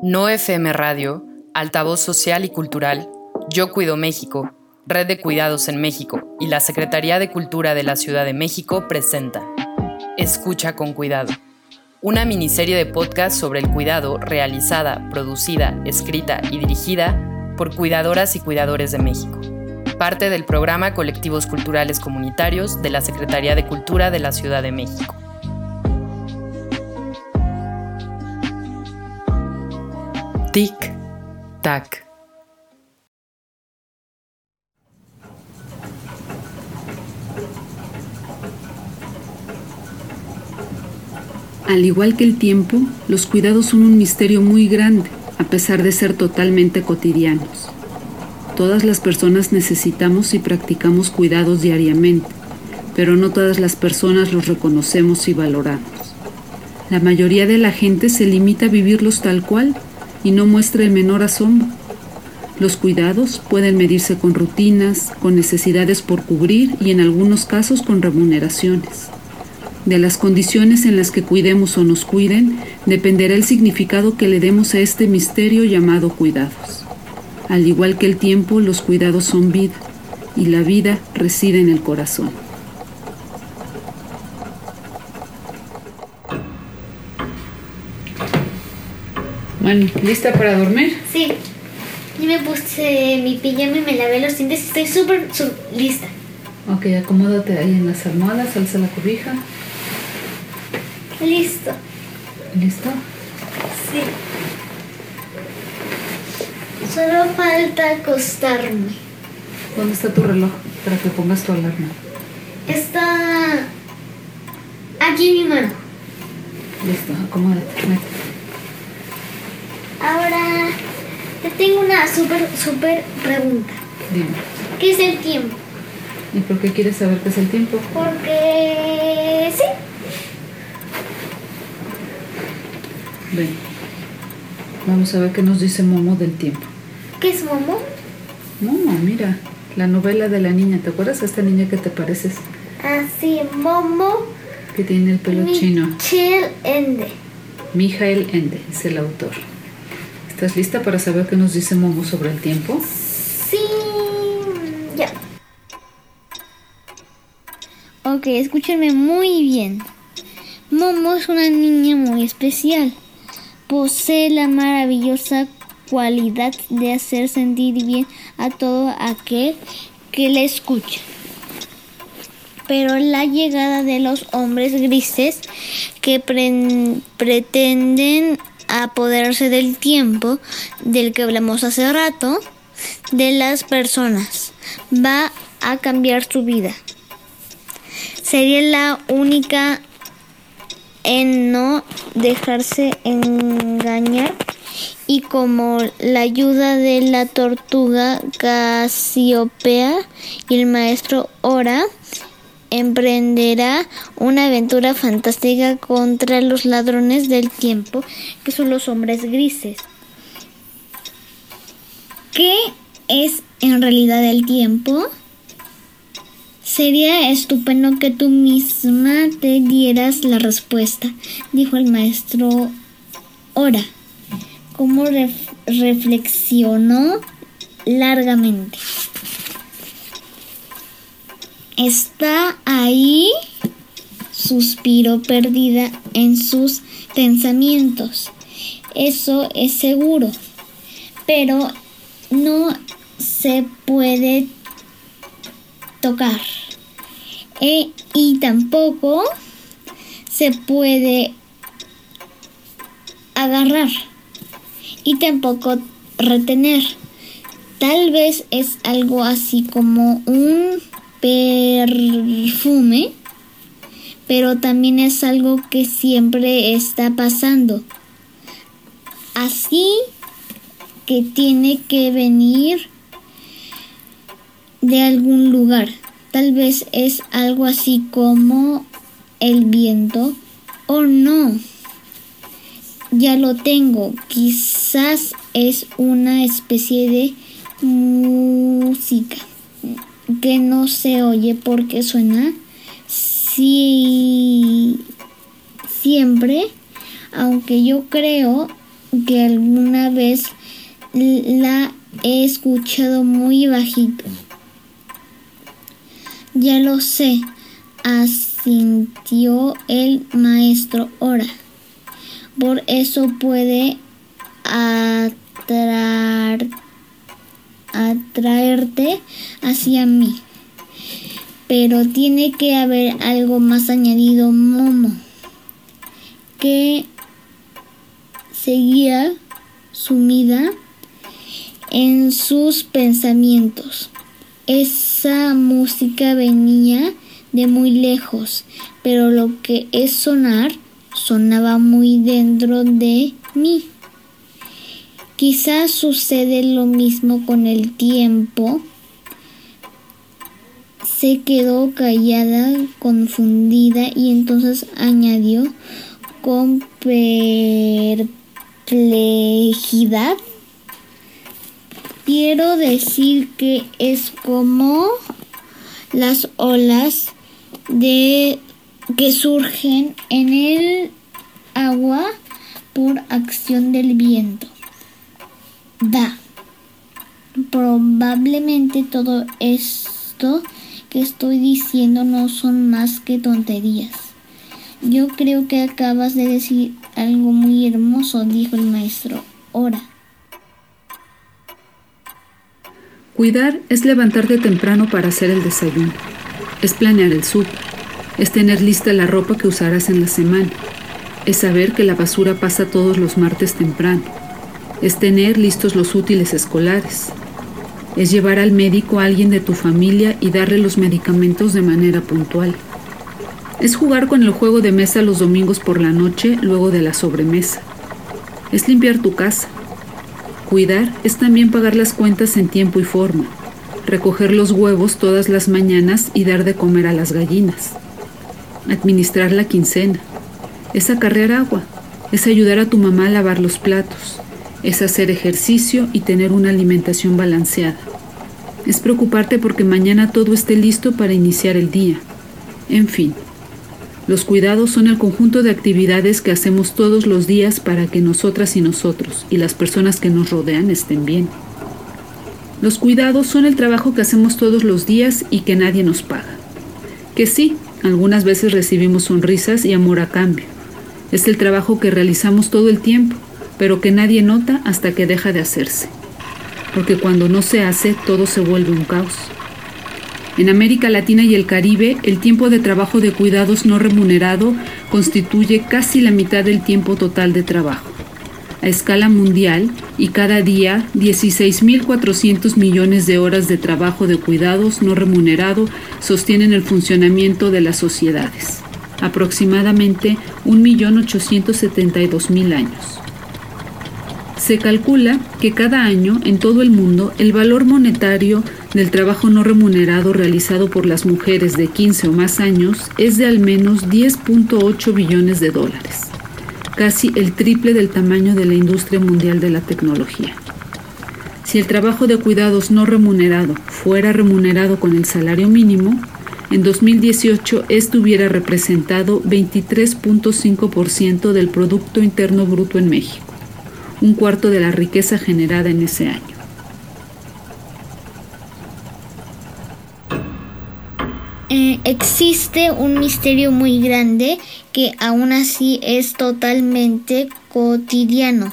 No FM Radio, Altavoz Social y Cultural, Yo Cuido México, Red de Cuidados en México y la Secretaría de Cultura de la Ciudad de México presenta Escucha con Cuidado, una miniserie de podcast sobre el cuidado realizada, producida, escrita y dirigida por cuidadoras y cuidadores de México, parte del programa Colectivos Culturales Comunitarios de la Secretaría de Cultura de la Ciudad de México. Tic, tac. Al igual que el tiempo, los cuidados son un misterio muy grande, a pesar de ser totalmente cotidianos. Todas las personas necesitamos y practicamos cuidados diariamente, pero no todas las personas los reconocemos y valoramos. La mayoría de la gente se limita a vivirlos tal cual y no muestra el menor asombro. Los cuidados pueden medirse con rutinas, con necesidades por cubrir y en algunos casos con remuneraciones. De las condiciones en las que cuidemos o nos cuiden dependerá el significado que le demos a este misterio llamado cuidados. Al igual que el tiempo, los cuidados son vida y la vida reside en el corazón. Bueno, ¿lista para dormir? Sí. Yo me puse mi pijama y me lavé los dientes. Estoy súper lista. Ok, acomódate ahí en las almohadas, alza la cobija. Listo. ¿Listo? Sí. Solo falta acostarme. ¿Dónde está tu reloj para que pongas tu alarma? Está aquí en mi mano. Listo, acomódate. Métete. Ahora te tengo una súper, súper pregunta. Dime. ¿Qué es el tiempo? ¿Y por qué quieres saber qué es el tiempo? Porque sí. Ven. Vamos a ver qué nos dice Momo del tiempo. ¿Qué es Momo? Momo, mira. La novela de la niña. ¿Te acuerdas de esta niña que te pareces? Ah, sí, Momo. Que tiene el pelo chino. Michel Ende. Mijael Ende es el autor. ¿Estás lista para saber qué nos dice Momo sobre el tiempo? Sí, ya. Ok, escúchenme muy bien. Momo es una niña muy especial. Posee la maravillosa cualidad de hacer sentir bien a todo aquel que le escucha. Pero la llegada de los hombres grises que pretenden apoderarse del tiempo del que hablamos hace rato de las personas va a cambiar su vida. Sería la única en no dejarse engañar y como la ayuda de la tortuga Casiopea y el maestro Ora emprenderá una aventura fantástica contra los ladrones del tiempo, que son los hombres grises. ¿Qué es en realidad el tiempo? Sería estupendo que tú misma te dieras la respuesta, dijo el maestro Ora, como reflexionó largamente. Está ahí, suspiró perdida en sus pensamientos. Eso es seguro, pero no se puede tocar. E, y tampoco se puede agarrar y tampoco retener. Tal vez es algo así como un perfume, pero también es algo que siempre está pasando. Así que tiene que venir de algún lugar. Tal vez es algo así como el viento o no. Ya lo tengo. Quizás es una especie de música que no se oye porque suena si siempre, aunque yo creo que alguna vez la he escuchado muy bajito. Ya lo sé, asintió el maestro Ora. Por eso puede atraerte hacia mí. Pero tiene que haber algo más añadido, Momo, que seguía sumida en sus pensamientos. Esa música venía de muy lejos, pero lo que es sonar sonaba muy dentro de mí. Quizás sucede lo mismo con el tiempo. Se quedó callada, confundida y entonces añadió con perplejidad quiero decir que es como las olas de que surgen en el agua por acción del viento. Da. Probablemente todo esto que estoy diciendo no son más que tonterías. Yo creo que acabas de decir algo muy hermoso, dijo el maestro. Ora. Cuidar es levantarte temprano para hacer el desayuno. Es planear el súper. Es tener lista la ropa que usarás en la semana. Es saber que la basura pasa todos los martes temprano. Es tener listos los útiles escolares. Es llevar al médico a alguien de tu familia y darle los medicamentos de manera puntual. Es jugar con el juego de mesa los domingos por la noche luego de la sobremesa. Es limpiar tu casa. Cuidar es también pagar las cuentas en tiempo y forma, recoger los huevos todas las mañanas y dar de comer a las gallinas, administrar la quincena, es acarrear agua, es ayudar a tu mamá a lavar los platos, es hacer ejercicio y tener una alimentación balanceada, es preocuparte porque mañana todo esté listo para iniciar el día, en fin. Los cuidados son el conjunto de actividades que hacemos todos los días para que nosotras y nosotros y las personas que nos rodean estén bien. Los cuidados son el trabajo que hacemos todos los días y que nadie nos paga. Que sí, algunas veces recibimos sonrisas y amor a cambio. Es el trabajo que realizamos todo el tiempo, pero que nadie nota hasta que deja de hacerse. Porque cuando no se hace, todo se vuelve un caos. En América Latina y el Caribe, el tiempo de trabajo de cuidados no remunerado constituye casi la mitad del tiempo total de trabajo. A escala mundial, y cada día 16.400 millones de horas de trabajo de cuidados no remunerado sostienen el funcionamiento de las sociedades, aproximadamente 1.872.000 años. Se calcula que cada año en todo el mundo el valor monetario del trabajo no remunerado realizado por las mujeres de 15 o más años es de al menos 10.8 billones de dólares, casi el triple del tamaño de la industria mundial de la tecnología. Si el trabajo de cuidados no remunerado fuera remunerado con el salario mínimo, en 2018 esto hubiera representado 23.5% del Producto Interno Bruto en México, un cuarto de la riqueza generada en ese año. Eh, existe un misterio muy grande que aún así es totalmente cotidiano.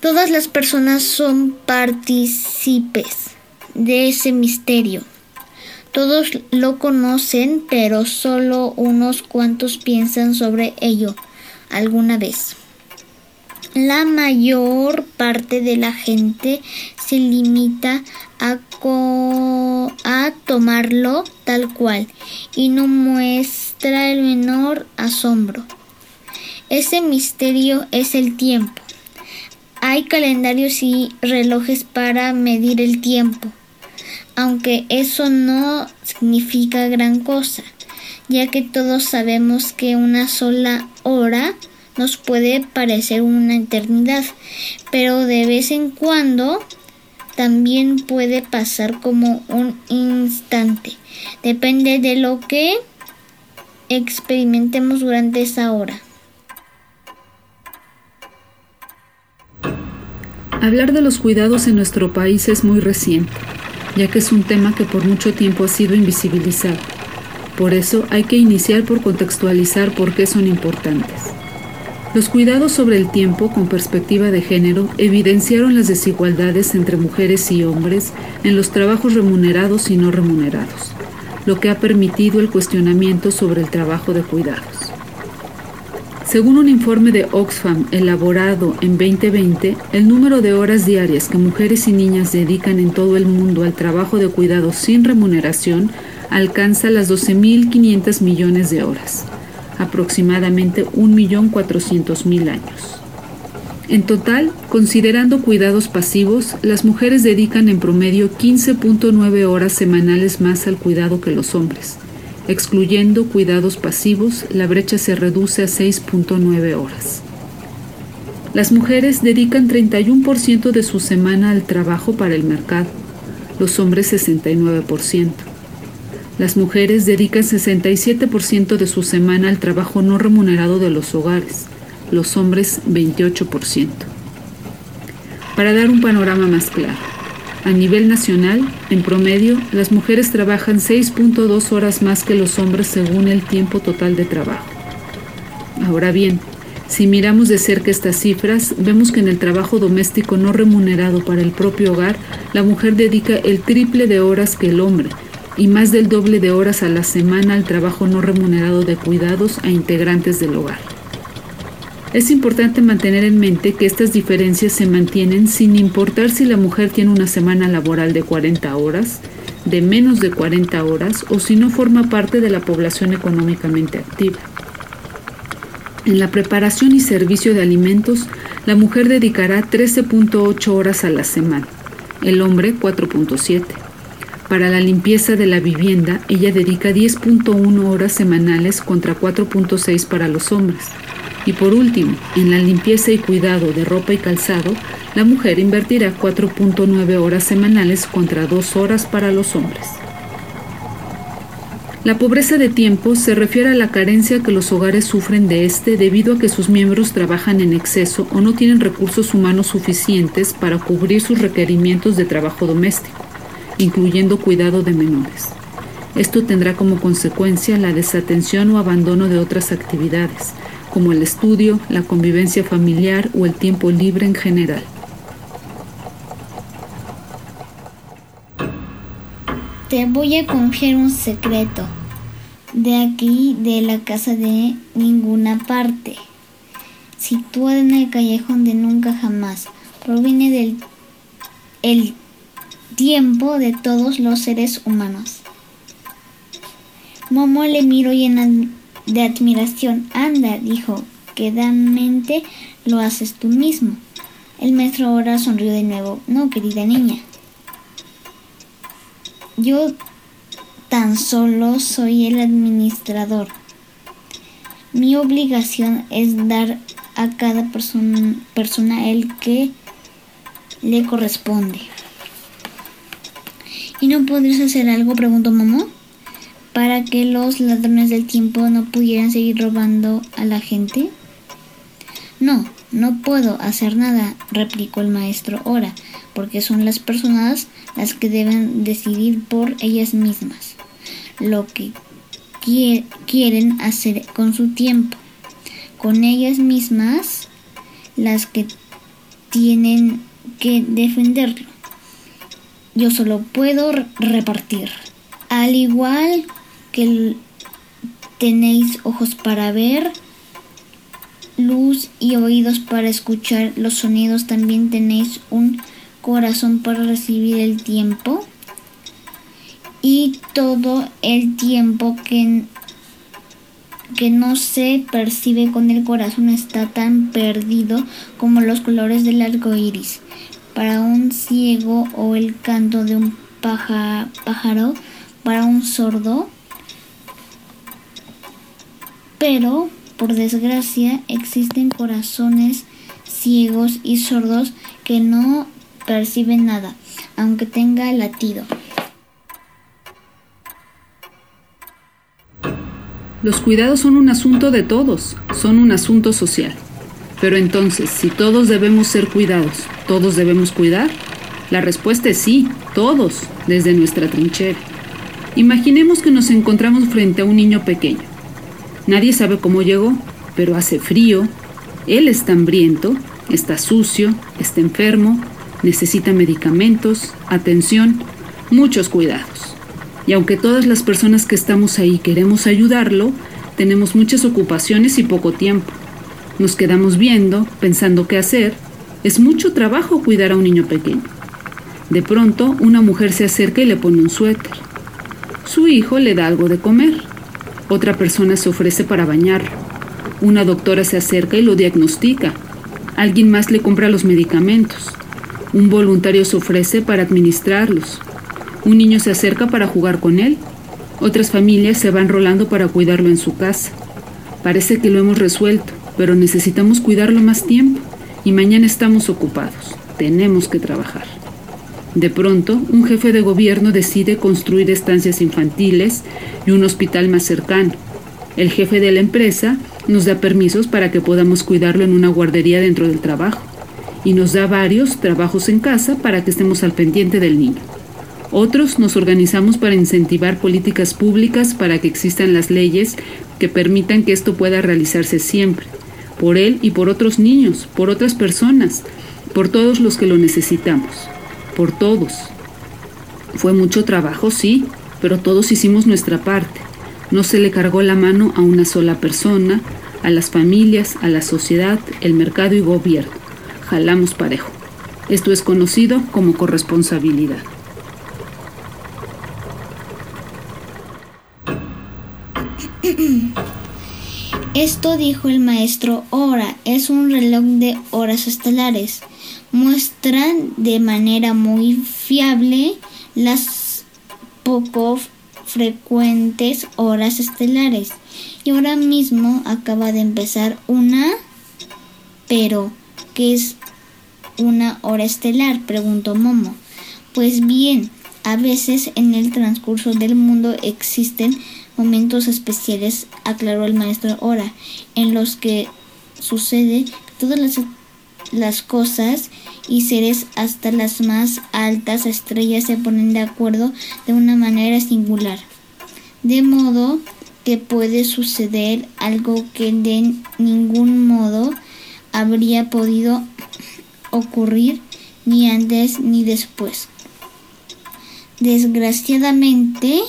Todas las personas son partícipes de ese misterio. Todos lo conocen, pero solo unos cuantos piensan sobre ello alguna vez. La mayor parte de la gente se limita a, a tomarlo tal cual y no muestra el menor asombro. Ese misterio es el tiempo. Hay calendarios y relojes para medir el tiempo, aunque eso no significa gran cosa, ya que todos sabemos que una sola hora nos puede parecer una eternidad, pero de vez en cuando también puede pasar como un instante. Depende de lo que experimentemos durante esa hora. Hablar de los cuidados en nuestro país es muy reciente, ya que es un tema que por mucho tiempo ha sido invisibilizado. Por eso hay que iniciar por contextualizar por qué son importantes. Los cuidados sobre el tiempo con perspectiva de género evidenciaron las desigualdades entre mujeres y hombres en los trabajos remunerados y no remunerados, lo que ha permitido el cuestionamiento sobre el trabajo de cuidados. Según un informe de Oxfam elaborado en 2020, el número de horas diarias que mujeres y niñas dedican en todo el mundo al trabajo de cuidados sin remuneración alcanza las 12.500 millones de horas aproximadamente 1.400.000 años. En total, considerando cuidados pasivos, las mujeres dedican en promedio 15.9 horas semanales más al cuidado que los hombres. Excluyendo cuidados pasivos, la brecha se reduce a 6.9 horas. Las mujeres dedican 31% de su semana al trabajo para el mercado, los hombres 69%. Las mujeres dedican 67% de su semana al trabajo no remunerado de los hogares, los hombres 28%. Para dar un panorama más claro, a nivel nacional, en promedio, las mujeres trabajan 6.2 horas más que los hombres según el tiempo total de trabajo. Ahora bien, si miramos de cerca estas cifras, vemos que en el trabajo doméstico no remunerado para el propio hogar, la mujer dedica el triple de horas que el hombre, y más del doble de horas a la semana al trabajo no remunerado de cuidados a integrantes del hogar. Es importante mantener en mente que estas diferencias se mantienen sin importar si la mujer tiene una semana laboral de 40 horas, de menos de 40 horas o si no forma parte de la población económicamente activa. En la preparación y servicio de alimentos, la mujer dedicará 13.8 horas a la semana, el hombre 4.7. Para la limpieza de la vivienda, ella dedica 10.1 horas semanales contra 4.6 para los hombres. Y por último, en la limpieza y cuidado de ropa y calzado, la mujer invertirá 4.9 horas semanales contra 2 horas para los hombres. La pobreza de tiempo se refiere a la carencia que los hogares sufren de este debido a que sus miembros trabajan en exceso o no tienen recursos humanos suficientes para cubrir sus requerimientos de trabajo doméstico incluyendo cuidado de menores. Esto tendrá como consecuencia la desatención o abandono de otras actividades, como el estudio, la convivencia familiar o el tiempo libre en general. Te voy a confiar un secreto. De aquí, de la casa de ninguna parte. Situada en el callejón de nunca jamás. Proviene del el tiempo de todos los seres humanos. Momo le miró llena de admiración. Anda, dijo, quedamente lo haces tú mismo. El maestro ahora sonrió de nuevo. No, querida niña. Yo tan solo soy el administrador. Mi obligación es dar a cada persona, persona el que le corresponde. ¿Y no podrías hacer algo? preguntó Momo. ¿Para que los ladrones del tiempo no pudieran seguir robando a la gente? No, no puedo hacer nada, replicó el maestro Ora, porque son las personas las que deben decidir por ellas mismas lo que quieren hacer con su tiempo. Con ellas mismas las que tienen que defenderlo yo solo puedo repartir. Al igual que tenéis ojos para ver, luz y oídos para escuchar los sonidos, también tenéis un corazón para recibir el tiempo. Y todo el tiempo que, que no se percibe con el corazón está tan perdido como los colores del arco iris para un ciego o el canto de un pájaro para un sordo. Pero, por desgracia, existen corazones ciegos y sordos que no perciben nada, aunque tenga latido. Los cuidados son un asunto de todos, son un asunto social. Pero entonces, si todos debemos ser cuidados, ¿todos debemos cuidar? La respuesta es sí, todos, desde nuestra trinchera. Imaginemos que nos encontramos frente a un niño pequeño. Nadie sabe cómo llegó, pero hace frío, él está hambriento, está sucio, está enfermo, necesita medicamentos, atención, muchos cuidados. Y aunque todas las personas que estamos ahí queremos ayudarlo, tenemos muchas ocupaciones y poco tiempo. Nos quedamos viendo, pensando qué hacer. Es mucho trabajo cuidar a un niño pequeño. De pronto, una mujer se acerca y le pone un suéter. Su hijo le da algo de comer. Otra persona se ofrece para bañarlo. Una doctora se acerca y lo diagnostica. Alguien más le compra los medicamentos. Un voluntario se ofrece para administrarlos. Un niño se acerca para jugar con él. Otras familias se van rolando para cuidarlo en su casa. Parece que lo hemos resuelto pero necesitamos cuidarlo más tiempo y mañana estamos ocupados. Tenemos que trabajar. De pronto, un jefe de gobierno decide construir estancias infantiles y un hospital más cercano. El jefe de la empresa nos da permisos para que podamos cuidarlo en una guardería dentro del trabajo y nos da varios trabajos en casa para que estemos al pendiente del niño. Otros nos organizamos para incentivar políticas públicas para que existan las leyes que permitan que esto pueda realizarse siempre por él y por otros niños, por otras personas, por todos los que lo necesitamos, por todos. Fue mucho trabajo, sí, pero todos hicimos nuestra parte. No se le cargó la mano a una sola persona, a las familias, a la sociedad, el mercado y gobierno. Jalamos parejo. Esto es conocido como corresponsabilidad. Esto dijo el maestro Ora, es un reloj de horas estelares. Muestran de manera muy fiable las poco frecuentes horas estelares. Y ahora mismo acaba de empezar una... Pero, ¿qué es una hora estelar? preguntó Momo. Pues bien, a veces en el transcurso del mundo existen momentos especiales, aclaró el maestro Ora, en los que sucede todas las, las cosas y seres hasta las más altas estrellas se ponen de acuerdo de una manera singular. De modo que puede suceder algo que de ningún modo habría podido ocurrir ni antes ni después. Desgraciadamente,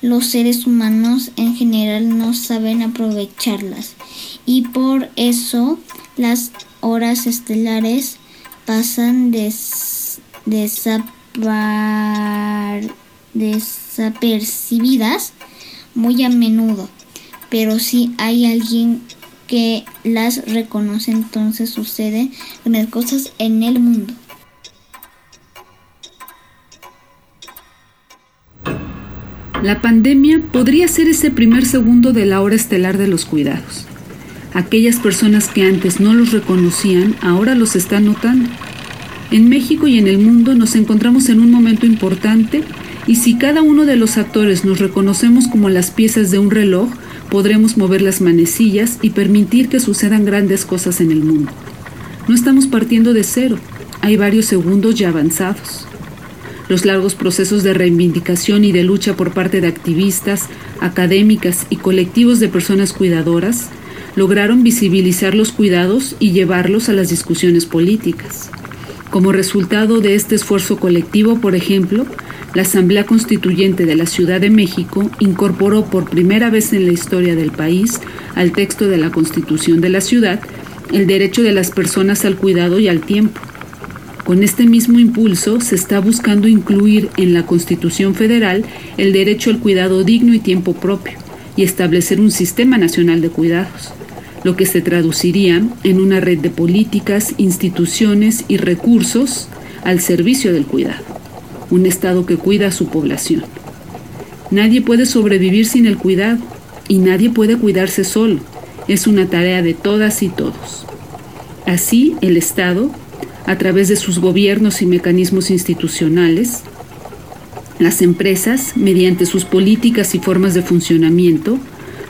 los seres humanos en general no saben aprovecharlas y por eso las horas estelares pasan desapercibidas muy a menudo, pero si hay alguien que las reconoce entonces suceden cosas en el mundo. La pandemia podría ser ese primer segundo de la hora estelar de los cuidados. Aquellas personas que antes no los reconocían ahora los están notando. En México y en el mundo nos encontramos en un momento importante y si cada uno de los actores nos reconocemos como las piezas de un reloj, podremos mover las manecillas y permitir que sucedan grandes cosas en el mundo. No estamos partiendo de cero, hay varios segundos ya avanzados. Los largos procesos de reivindicación y de lucha por parte de activistas, académicas y colectivos de personas cuidadoras lograron visibilizar los cuidados y llevarlos a las discusiones políticas. Como resultado de este esfuerzo colectivo, por ejemplo, la Asamblea Constituyente de la Ciudad de México incorporó por primera vez en la historia del país al texto de la Constitución de la ciudad el derecho de las personas al cuidado y al tiempo, con este mismo impulso se está buscando incluir en la Constitución Federal el derecho al cuidado digno y tiempo propio y establecer un sistema nacional de cuidados, lo que se traduciría en una red de políticas, instituciones y recursos al servicio del cuidado, un Estado que cuida a su población. Nadie puede sobrevivir sin el cuidado y nadie puede cuidarse solo. Es una tarea de todas y todos. Así, el Estado a través de sus gobiernos y mecanismos institucionales, las empresas, mediante sus políticas y formas de funcionamiento,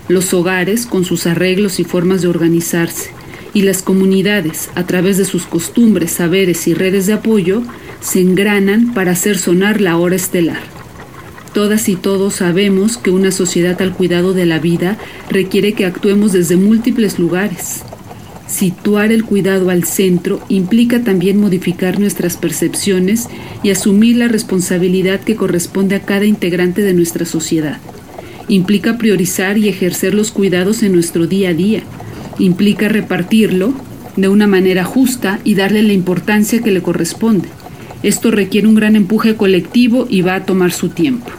los hogares con sus arreglos y formas de organizarse, y las comunidades, a través de sus costumbres, saberes y redes de apoyo, se engranan para hacer sonar la hora estelar. Todas y todos sabemos que una sociedad al cuidado de la vida requiere que actuemos desde múltiples lugares. Situar el cuidado al centro implica también modificar nuestras percepciones y asumir la responsabilidad que corresponde a cada integrante de nuestra sociedad. Implica priorizar y ejercer los cuidados en nuestro día a día. Implica repartirlo de una manera justa y darle la importancia que le corresponde. Esto requiere un gran empuje colectivo y va a tomar su tiempo.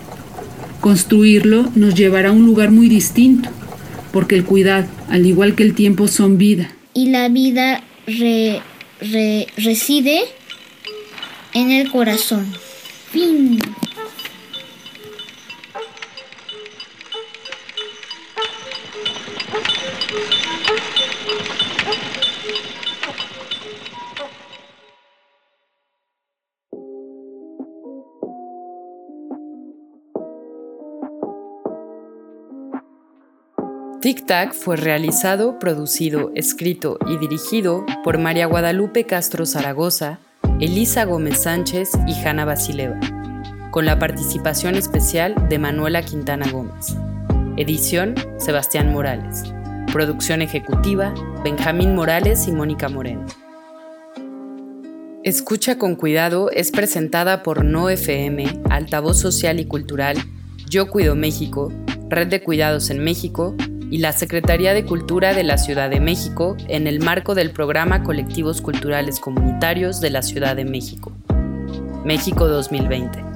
Construirlo nos llevará a un lugar muy distinto, porque el cuidado, al igual que el tiempo, son vida. Y la vida reside en el corazón. Fin. Tic Tac fue realizado, producido, escrito y dirigido por María Guadalupe Castro Zaragoza, Elisa Gómez Sánchez y Hanna Basileva, con la participación especial de Manuela Quintana Gómez. Edición Sebastián Morales. Producción ejecutiva Benjamín Morales y Mónica Moreno. Escucha con cuidado es presentada por No FM, Altavoz Social y Cultural, Yo Cuido México, Red de Cuidados en México y la Secretaría de Cultura de la Ciudad de México en el marco del programa Colectivos Culturales Comunitarios de la Ciudad de México. México 2020.